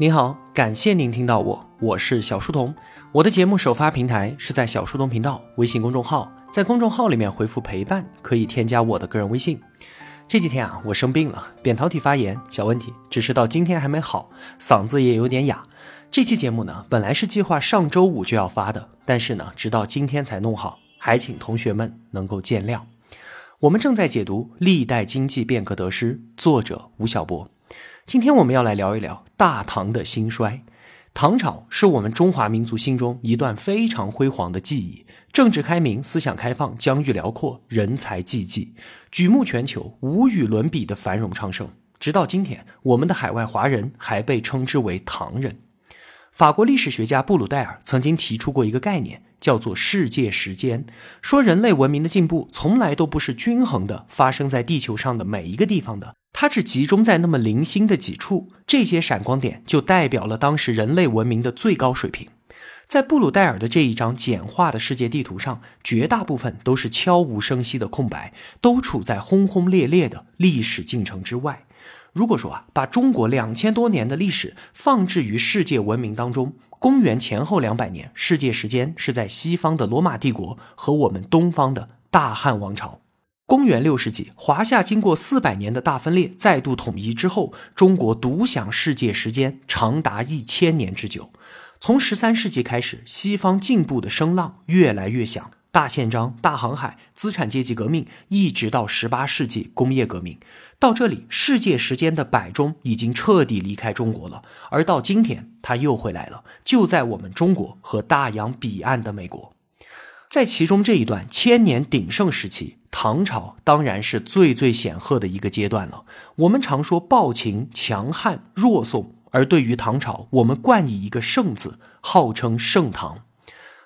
您好，感谢您听到我，我是小书童。我的节目首发平台是在小书童频道微信公众号，在公众号里面回复陪伴，可以添加我的个人微信。这几天啊，我生病了，扁桃体发炎，小问题，只是到今天还没好，嗓子也有点哑。这期节目呢，本来是计划上周五就要发的，但是呢，直到今天才弄好，还请同学们能够见谅。我们正在解读《历代经济变革得失》，作者吴晓波。今天我们要来聊一聊大唐的兴衰。唐朝是我们中华民族心中一段非常辉煌的记忆，政治开明，思想开放，疆域辽阔，人才济济，举目全球，无与伦比的繁荣昌盛。直到今天，我们的海外华人还被称之为唐人。法国历史学家布鲁代尔曾经提出过一个概念，叫做“世界时间”，说人类文明的进步从来都不是均衡的，发生在地球上的每一个地方的。它只集中在那么零星的几处，这些闪光点就代表了当时人类文明的最高水平。在布鲁戴尔的这一张简化的世界地图上，绝大部分都是悄无声息的空白，都处在轰轰烈烈的历史进程之外。如果说啊，把中国两千多年的历史放置于世界文明当中，公元前后两百年，世界时间是在西方的罗马帝国和我们东方的大汉王朝。公元六世纪，华夏经过四百年的大分裂，再度统一之后，中国独享世界时间长达一千年之久。从十三世纪开始，西方进步的声浪越来越响，大宪章、大航海、资产阶级革命，一直到十八世纪工业革命，到这里，世界时间的摆钟已经彻底离开中国了。而到今天，它又回来了，就在我们中国和大洋彼岸的美国。在其中这一段千年鼎盛时期，唐朝当然是最最显赫的一个阶段了。我们常说暴秦、强汉、弱宋，而对于唐朝，我们冠以一个“盛”字，号称盛唐。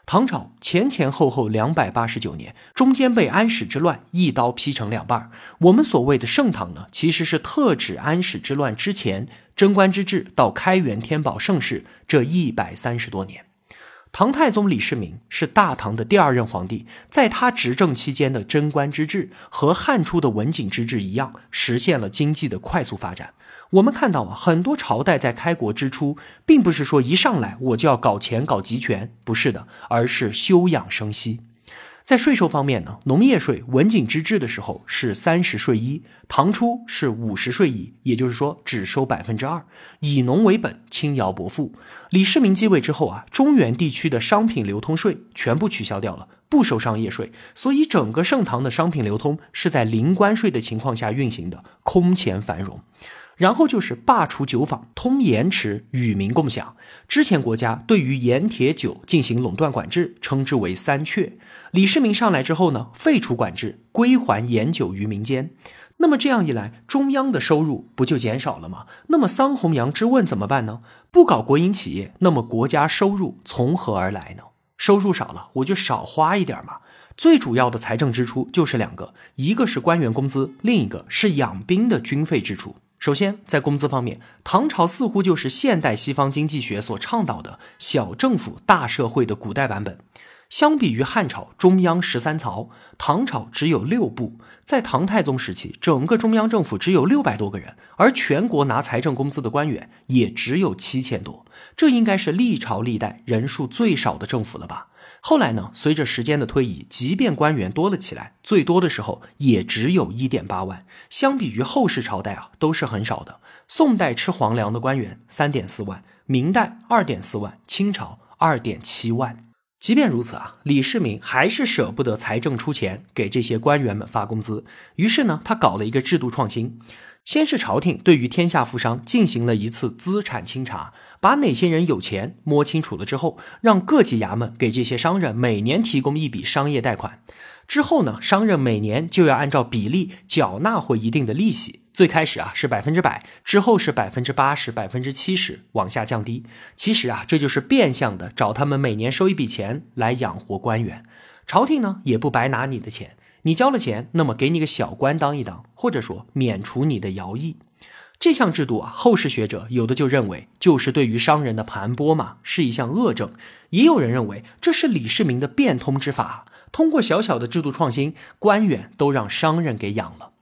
唐朝前前后后两百八十九年，中间被安史之乱一刀劈成两半。我们所谓的盛唐呢，其实是特指安史之乱之前贞观之治到开元天宝盛世这一百三十多年。唐太宗李世民是大唐的第二任皇帝，在他执政期间的贞观之治和汉初的文景之治一样，实现了经济的快速发展。我们看到啊，很多朝代在开国之初，并不是说一上来我就要搞钱搞集权，不是的，而是休养生息。在税收方面呢，农业税文景之治的时候是三十税一，唐初是五十税一，也就是说只收百分之二，以农为本，轻徭薄赋。李世民继位之后啊，中原地区的商品流通税全部取消掉了，不收商业税，所以整个盛唐的商品流通是在零关税的情况下运行的，空前繁荣。然后就是罢除酒坊，通盐池，与民共享。之前国家对于盐铁酒进行垄断管制，称之为三缺。李世民上来之后呢，废除管制，归还盐酒于民间。那么这样一来，中央的收入不就减少了吗？那么桑弘羊之问怎么办呢？不搞国营企业，那么国家收入从何而来呢？收入少了，我就少花一点嘛。最主要的财政支出就是两个，一个是官员工资，另一个是养兵的军费支出。首先，在工资方面，唐朝似乎就是现代西方经济学所倡导的小政府大社会的古代版本。相比于汉朝中央十三曹，唐朝只有六部。在唐太宗时期，整个中央政府只有六百多个人，而全国拿财政工资的官员也只有七千多。这应该是历朝历代人数最少的政府了吧？后来呢？随着时间的推移，即便官员多了起来，最多的时候也只有一点八万。相比于后世朝代啊，都是很少的。宋代吃皇粮的官员三点四万，明代二点四万，清朝二点七万。即便如此啊，李世民还是舍不得财政出钱给这些官员们发工资。于是呢，他搞了一个制度创新。先是朝廷对于天下富商进行了一次资产清查，把哪些人有钱摸清楚了之后，让各级衙门给这些商人每年提供一笔商业贷款。之后呢，商人每年就要按照比例缴纳回一定的利息。最开始啊是百分之百，之后是百分之八十、百分之七十，往下降低。其实啊，这就是变相的找他们每年收一笔钱来养活官员。朝廷呢也不白拿你的钱。你交了钱，那么给你个小官当一当，或者说免除你的徭役。这项制度啊，后世学者有的就认为就是对于商人的盘剥嘛，是一项恶政；也有人认为这是李世民的变通之法，通过小小的制度创新，官员都让商人给养了。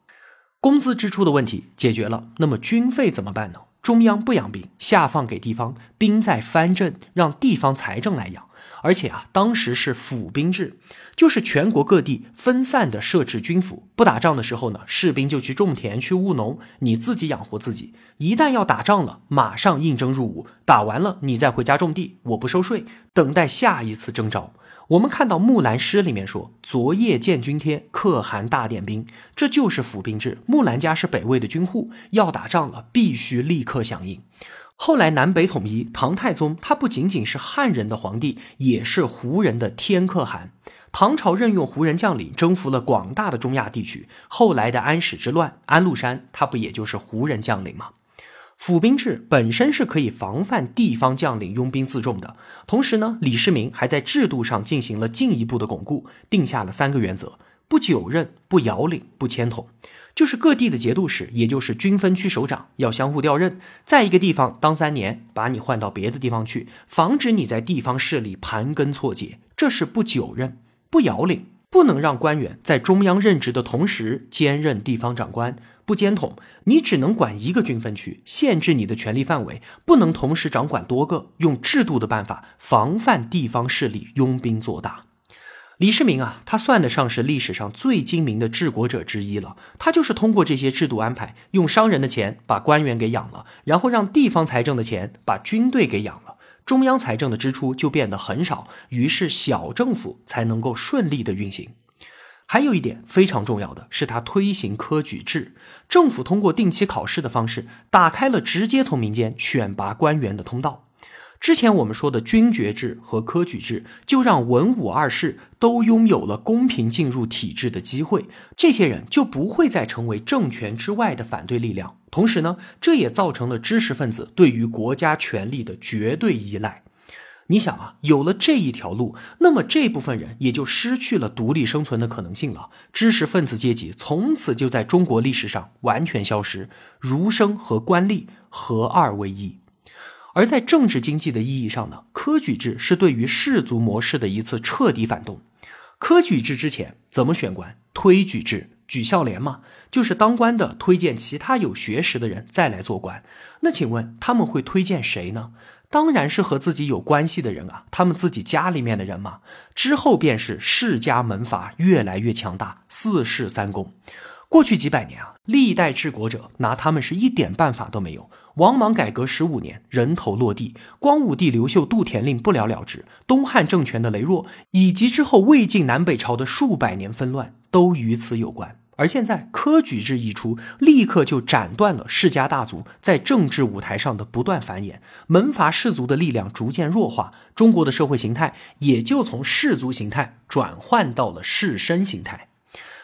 工资支出的问题解决了，那么军费怎么办呢？中央不养兵，下放给地方，兵在藩镇，让地方财政来养。而且啊，当时是府兵制，就是全国各地分散的设置军府。不打仗的时候呢，士兵就去种田、去务农，你自己养活自己。一旦要打仗了，马上应征入伍，打完了你再回家种地，我不收税，等待下一次征召。我们看到《木兰诗》里面说：“昨夜见军帖，可汗大点兵。”这就是府兵制。木兰家是北魏的军户，要打仗了，必须立刻响应。后来南北统一，唐太宗他不仅仅是汉人的皇帝，也是胡人的天可汗。唐朝任用胡人将领，征服了广大的中亚地区。后来的安史之乱，安禄山他不也就是胡人将领吗？府兵制本身是可以防范地方将领拥兵自重的。同时呢，李世民还在制度上进行了进一步的巩固，定下了三个原则：不久任、不遥领、不迁统。就是各地的节度使，也就是军分区首长，要相互调任，在一个地方当三年，把你换到别的地方去，防止你在地方势力盘根错节。这是不久任、不遥领，不能让官员在中央任职的同时兼任地方长官。不兼统，你只能管一个军分区，限制你的权力范围，不能同时掌管多个，用制度的办法防范地方势力拥兵做大。李世民啊，他算得上是历史上最精明的治国者之一了。他就是通过这些制度安排，用商人的钱把官员给养了，然后让地方财政的钱把军队给养了，中央财政的支出就变得很少，于是小政府才能够顺利的运行。还有一点非常重要的是，它推行科举制，政府通过定期考试的方式，打开了直接从民间选拔官员的通道。之前我们说的军爵制和科举制，就让文武二世都拥有了公平进入体制的机会，这些人就不会再成为政权之外的反对力量。同时呢，这也造成了知识分子对于国家权力的绝对依赖。你想啊，有了这一条路，那么这部分人也就失去了独立生存的可能性了。知识分子阶级从此就在中国历史上完全消失，儒生和官吏合二为一。而在政治经济的意义上呢，科举制是对于氏族模式的一次彻底反动。科举制之前怎么选官？推举制，举孝廉嘛，就是当官的推荐其他有学识的人再来做官。那请问他们会推荐谁呢？当然是和自己有关系的人啊，他们自己家里面的人嘛。之后便是世家门阀越来越强大，四世三公。过去几百年啊，历代治国者拿他们是一点办法都没有。王莽改革十五年，人头落地；光武帝刘秀杜田令不了了之；东汉政权的羸弱，以及之后魏晋南北朝的数百年纷乱，都与此有关。而现在科举制一出，立刻就斩断了世家大族在政治舞台上的不断繁衍，门阀士族的力量逐渐弱化，中国的社会形态也就从氏族形态转换到了士绅形态。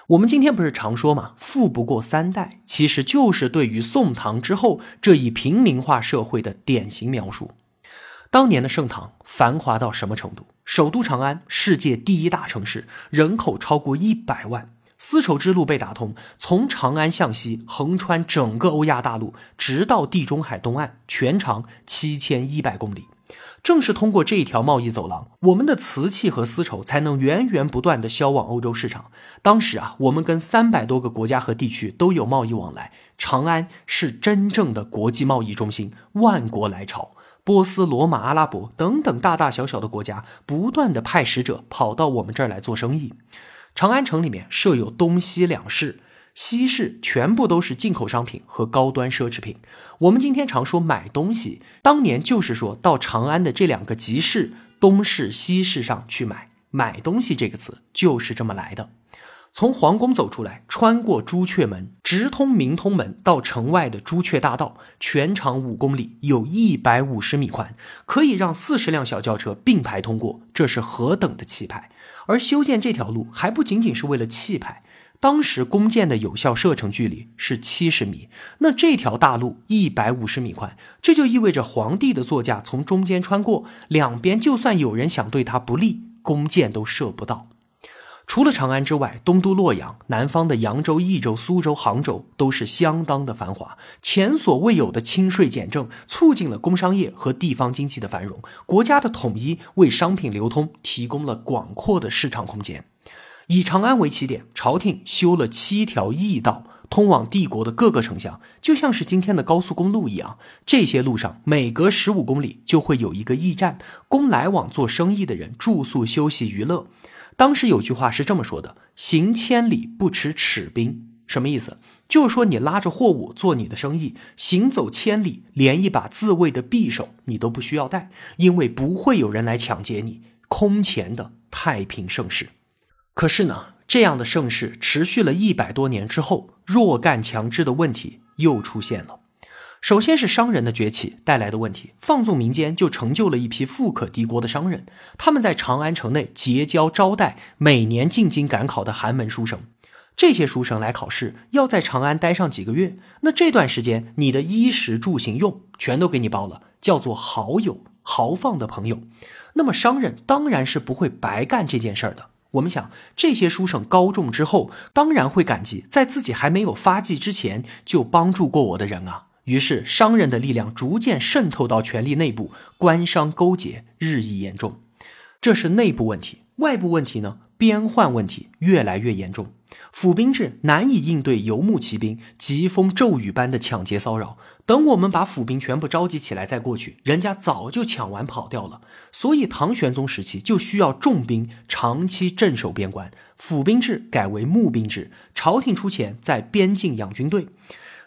我们今天不是常说嘛，富不过三代，其实就是对于宋唐之后这一平民化社会的典型描述。当年的盛唐繁华到什么程度？首都长安，世界第一大城市，人口超过一百万。丝绸之路被打通，从长安向西，横穿整个欧亚大陆，直到地中海东岸，全长七千一百公里。正是通过这一条贸易走廊，我们的瓷器和丝绸才能源源不断的销往欧洲市场。当时啊，我们跟三百多个国家和地区都有贸易往来，长安是真正的国际贸易中心，万国来朝，波斯、罗马、阿拉伯等等大大小小的国家不断的派使者跑到我们这儿来做生意。长安城里面设有东西两市。西市全部都是进口商品和高端奢侈品。我们今天常说买东西，当年就是说到长安的这两个集市东市、西市上去买买东西。这个词就是这么来的。从皇宫走出来，穿过朱雀门，直通明通门到城外的朱雀大道，全长五公里，有一百五十米宽，可以让四十辆小轿车并排通过，这是何等的气派！而修建这条路还不仅仅是为了气派。当时弓箭的有效射程距离是七十米，那这条大路一百五十米宽，这就意味着皇帝的座驾从中间穿过，两边就算有人想对他不利，弓箭都射不到。除了长安之外，东都洛阳、南方的扬州、益州、苏州、杭州都是相当的繁华，前所未有的轻税简政，促进了工商业和地方经济的繁荣，国家的统一为商品流通提供了广阔的市场空间。以长安为起点，朝廷修了七条驿道，通往帝国的各个城乡，就像是今天的高速公路一样。这些路上每隔十五公里就会有一个驿站，供来往做生意的人住宿、休息、娱乐。当时有句话是这么说的：“行千里不耻尺兵。”什么意思？就是说你拉着货物做你的生意，行走千里，连一把自卫的匕首你都不需要带，因为不会有人来抢劫你。空前的太平盛世。可是呢？这样的盛世持续了一百多年之后，弱干强制的问题又出现了。首先是商人的崛起带来的问题，放纵民间就成就了一批富可敌国的商人。他们在长安城内结交招待每年进京赶考的寒门书生。这些书生来考试，要在长安待上几个月。那这段时间，你的衣食住行用全都给你包了，叫做好友豪放的朋友。那么商人当然是不会白干这件事儿的。我们想，这些书生高中之后，当然会感激在自己还没有发迹之前就帮助过我的人啊。于是，商人的力量逐渐渗透到权力内部，官商勾结日益严重。这是内部问题，外部问题呢？边患问题越来越严重。府兵制难以应对游牧骑兵疾风骤雨般的抢劫骚扰。等我们把府兵全部召集起来再过去，人家早就抢完跑掉了。所以唐玄宗时期就需要重兵长期镇守边关，府兵制改为募兵制，朝廷出钱在边境养军队。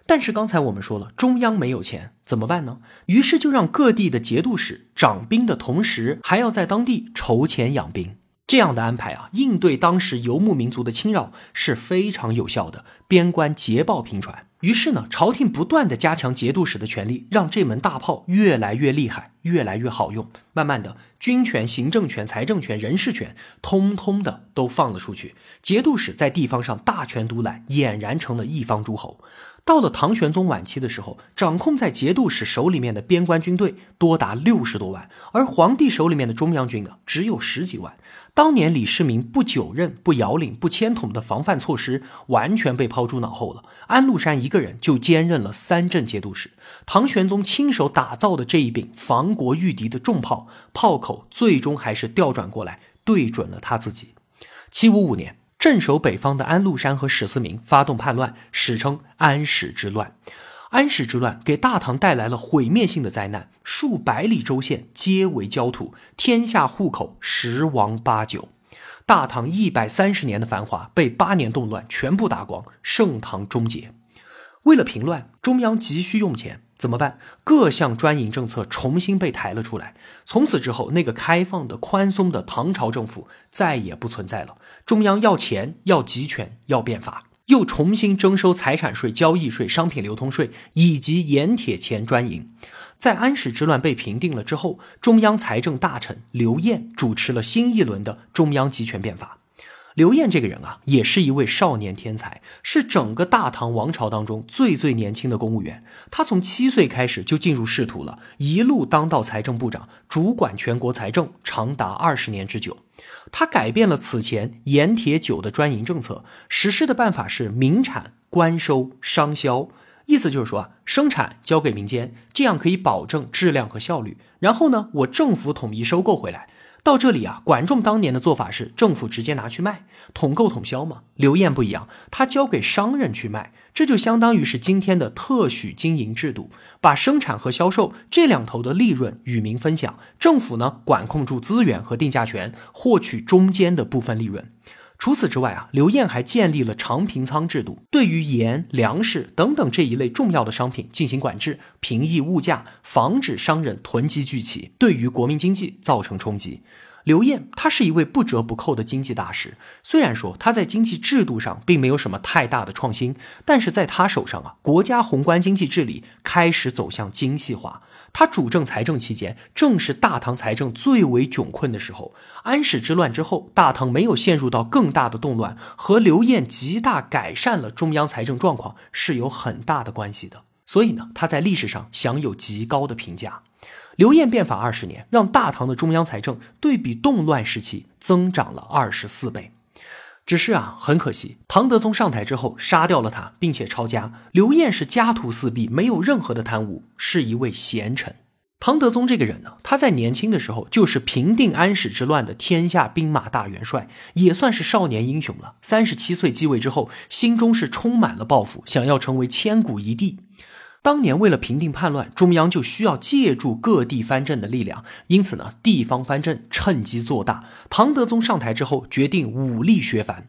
但是刚才我们说了，中央没有钱，怎么办呢？于是就让各地的节度使掌兵的同时，还要在当地筹钱养兵。这样的安排啊，应对当时游牧民族的侵扰是非常有效的。边关捷报频传，于是呢，朝廷不断的加强节度使的权力，让这门大炮越来越厉害，越来越好用。慢慢的，军权、行政权、财政权、人事权，通通的都放了出去。节度使在地方上大权独揽，俨然成了一方诸侯。到了唐玄宗晚期的时候，掌控在节度使手里面的边关军队多达六十多万，而皇帝手里面的中央军呢，只有十几万。当年李世民不久任、不摇领、不签统的防范措施，完全被抛诸脑后了。安禄山一个人就兼任了三镇节度使。唐玄宗亲手打造的这一柄防国御敌的重炮，炮口最终还是调转过来，对准了他自己。七五五年。镇守北方的安禄山和史思明发动叛乱，史称安史之乱。安史之乱给大唐带来了毁灭性的灾难，数百里州县皆为焦土，天下户口十亡八九。大唐一百三十年的繁华被八年动乱全部打光，盛唐终结。为了平乱，中央急需用钱。怎么办？各项专营政策重新被抬了出来。从此之后，那个开放的、宽松的唐朝政府再也不存在了。中央要钱，要集权，要变法，又重新征收财产税、交易税、商品流通税以及盐铁钱专营。在安史之乱被平定了之后，中央财政大臣刘晏主持了新一轮的中央集权变法。刘晏这个人啊，也是一位少年天才，是整个大唐王朝当中最最年轻的公务员。他从七岁开始就进入仕途了，一路当到财政部长，主管全国财政长达二十年之久。他改变了此前盐铁酒的专营政策，实施的办法是民产官收商销，意思就是说啊，生产交给民间，这样可以保证质量和效率。然后呢，我政府统一收购回来。到这里啊，管仲当年的做法是政府直接拿去卖，统购统销嘛。刘晏不一样，他交给商人去卖，这就相当于是今天的特许经营制度，把生产和销售这两头的利润与民分享，政府呢管控住资源和定价权，获取中间的部分利润。除此之外啊，刘晏还建立了长平仓制度，对于盐、粮食等等这一类重要的商品进行管制，平抑物价，防止商人囤积聚齐，对于国民经济造成冲击。刘晏他是一位不折不扣的经济大师，虽然说他在经济制度上并没有什么太大的创新，但是在他手上啊，国家宏观经济治理开始走向精细化。他主政财政期间，正是大唐财政最为窘困的时候。安史之乱之后，大唐没有陷入到更大的动乱，和刘晏极大改善了中央财政状况是有很大的关系的。所以呢，他在历史上享有极高的评价。刘晏变法二十年，让大唐的中央财政对比动乱时期增长了二十四倍。只是啊，很可惜，唐德宗上台之后杀掉了他，并且抄家。刘晏是家徒四壁，没有任何的贪污，是一位贤臣。唐德宗这个人呢，他在年轻的时候就是平定安史之乱的天下兵马大元帅，也算是少年英雄了。三十七岁继位之后，心中是充满了抱负，想要成为千古一帝。当年为了平定叛乱，中央就需要借助各地藩镇的力量，因此呢，地方藩镇趁机做大。唐德宗上台之后，决定武力削藩。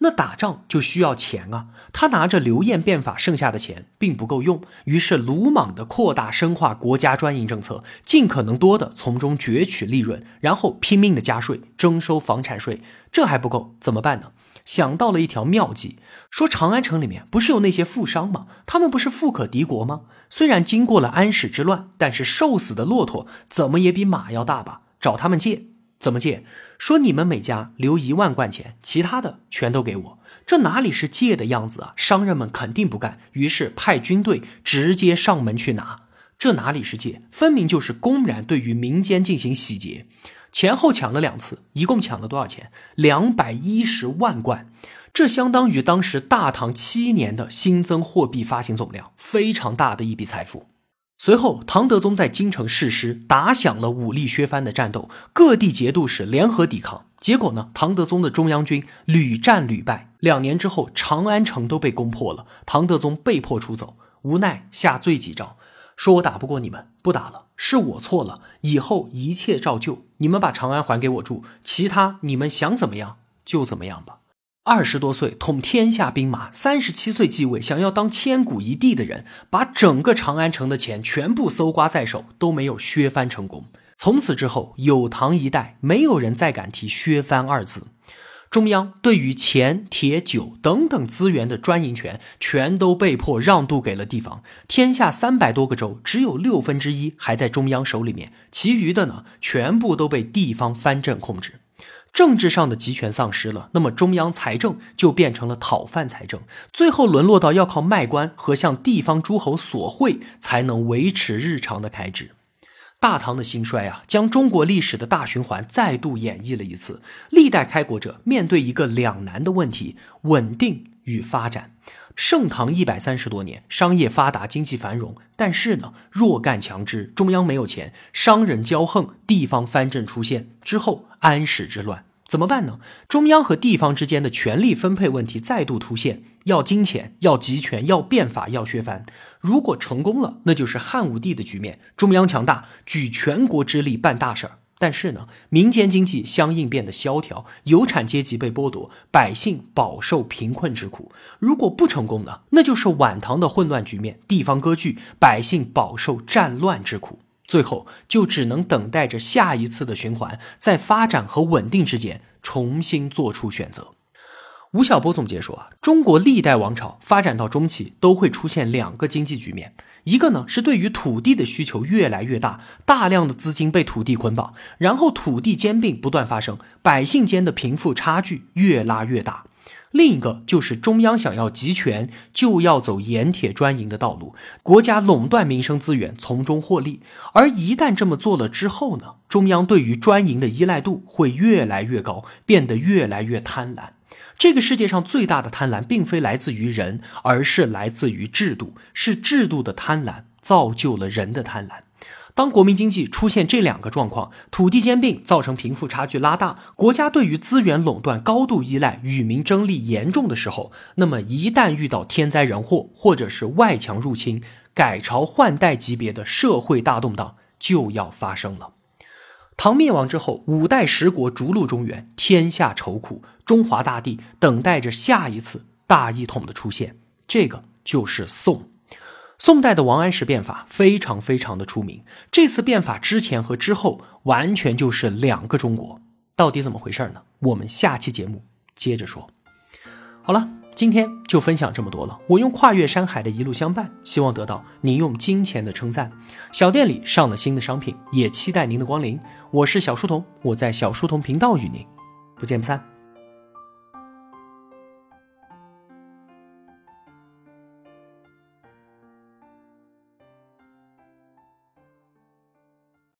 那打仗就需要钱啊！他拿着刘晏变法剩下的钱并不够用，于是鲁莽地扩大深化国家专营政策，尽可能多的从中攫取利润，然后拼命的加税，征收房产税。这还不够，怎么办呢？想到了一条妙计，说长安城里面不是有那些富商吗？他们不是富可敌国吗？虽然经过了安史之乱，但是瘦死的骆驼怎么也比马要大吧？找他们借。怎么借？说你们每家留一万贯钱，其他的全都给我。这哪里是借的样子啊？商人们肯定不干，于是派军队直接上门去拿。这哪里是借？分明就是公然对于民间进行洗劫。前后抢了两次，一共抢了多少钱？两百一十万贯，这相当于当时大唐七年的新增货币发行总量，非常大的一笔财富。随后，唐德宗在京城誓师，打响了武力削藩的战斗，各地节度使联合抵抗。结果呢，唐德宗的中央军屡战屡败。两年之后，长安城都被攻破了，唐德宗被迫出走，无奈下罪己诏，说我打不过你们，不打了，是我错了，以后一切照旧，你们把长安还给我住，其他你们想怎么样就怎么样吧。二十多岁统天下兵马，三十七岁继位，想要当千古一帝的人，把整个长安城的钱全部搜刮在手，都没有削藩成功。从此之后，有唐一代，没有人再敢提削藩二字。中央对于钱、铁、酒等等资源的专营权，全都被迫让渡给了地方。天下三百多个州，只有六分之一还在中央手里面，其余的呢，全部都被地方藩镇控制。政治上的集权丧失了，那么中央财政就变成了讨饭财政，最后沦落到要靠卖官和向地方诸侯索贿才能维持日常的开支。大唐的兴衰啊，将中国历史的大循环再度演绎了一次。历代开国者面对一个两难的问题：稳定与发展。盛唐一百三十多年，商业发达，经济繁荣，但是呢，弱干强支，中央没有钱，商人骄横，地方藩镇出现之后，安史之乱。怎么办呢？中央和地方之间的权力分配问题再度凸现，要金钱，要集权，要变法，要削藩。如果成功了，那就是汉武帝的局面，中央强大，举全国之力办大事儿。但是呢，民间经济相应变得萧条，有产阶级被剥夺，百姓饱受贫困之苦。如果不成功呢，那就是晚唐的混乱局面，地方割据，百姓饱受战乱之苦。最后就只能等待着下一次的循环，在发展和稳定之间重新做出选择。吴晓波总结说啊，中国历代王朝发展到中期都会出现两个经济局面，一个呢是对于土地的需求越来越大，大量的资金被土地捆绑，然后土地兼并不断发生，百姓间的贫富差距越拉越大。另一个就是中央想要集权，就要走盐铁专营的道路，国家垄断民生资源，从中获利。而一旦这么做了之后呢，中央对于专营的依赖度会越来越高，变得越来越贪婪。这个世界上最大的贪婪，并非来自于人，而是来自于制度，是制度的贪婪造就了人的贪婪。当国民经济出现这两个状况，土地兼并造成贫富差距拉大，国家对于资源垄断高度依赖，与民争利严重的时候，那么一旦遇到天灾人祸或者是外强入侵，改朝换代级别的社会大动荡就要发生了。唐灭亡之后，五代十国逐鹿中原，天下愁苦，中华大地等待着下一次大一统的出现，这个就是宋。宋代的王安石变法非常非常的出名。这次变法之前和之后完全就是两个中国，到底怎么回事呢？我们下期节目接着说。好了，今天就分享这么多了。我用跨越山海的一路相伴，希望得到您用金钱的称赞。小店里上了新的商品，也期待您的光临。我是小书童，我在小书童频道与您不见不散。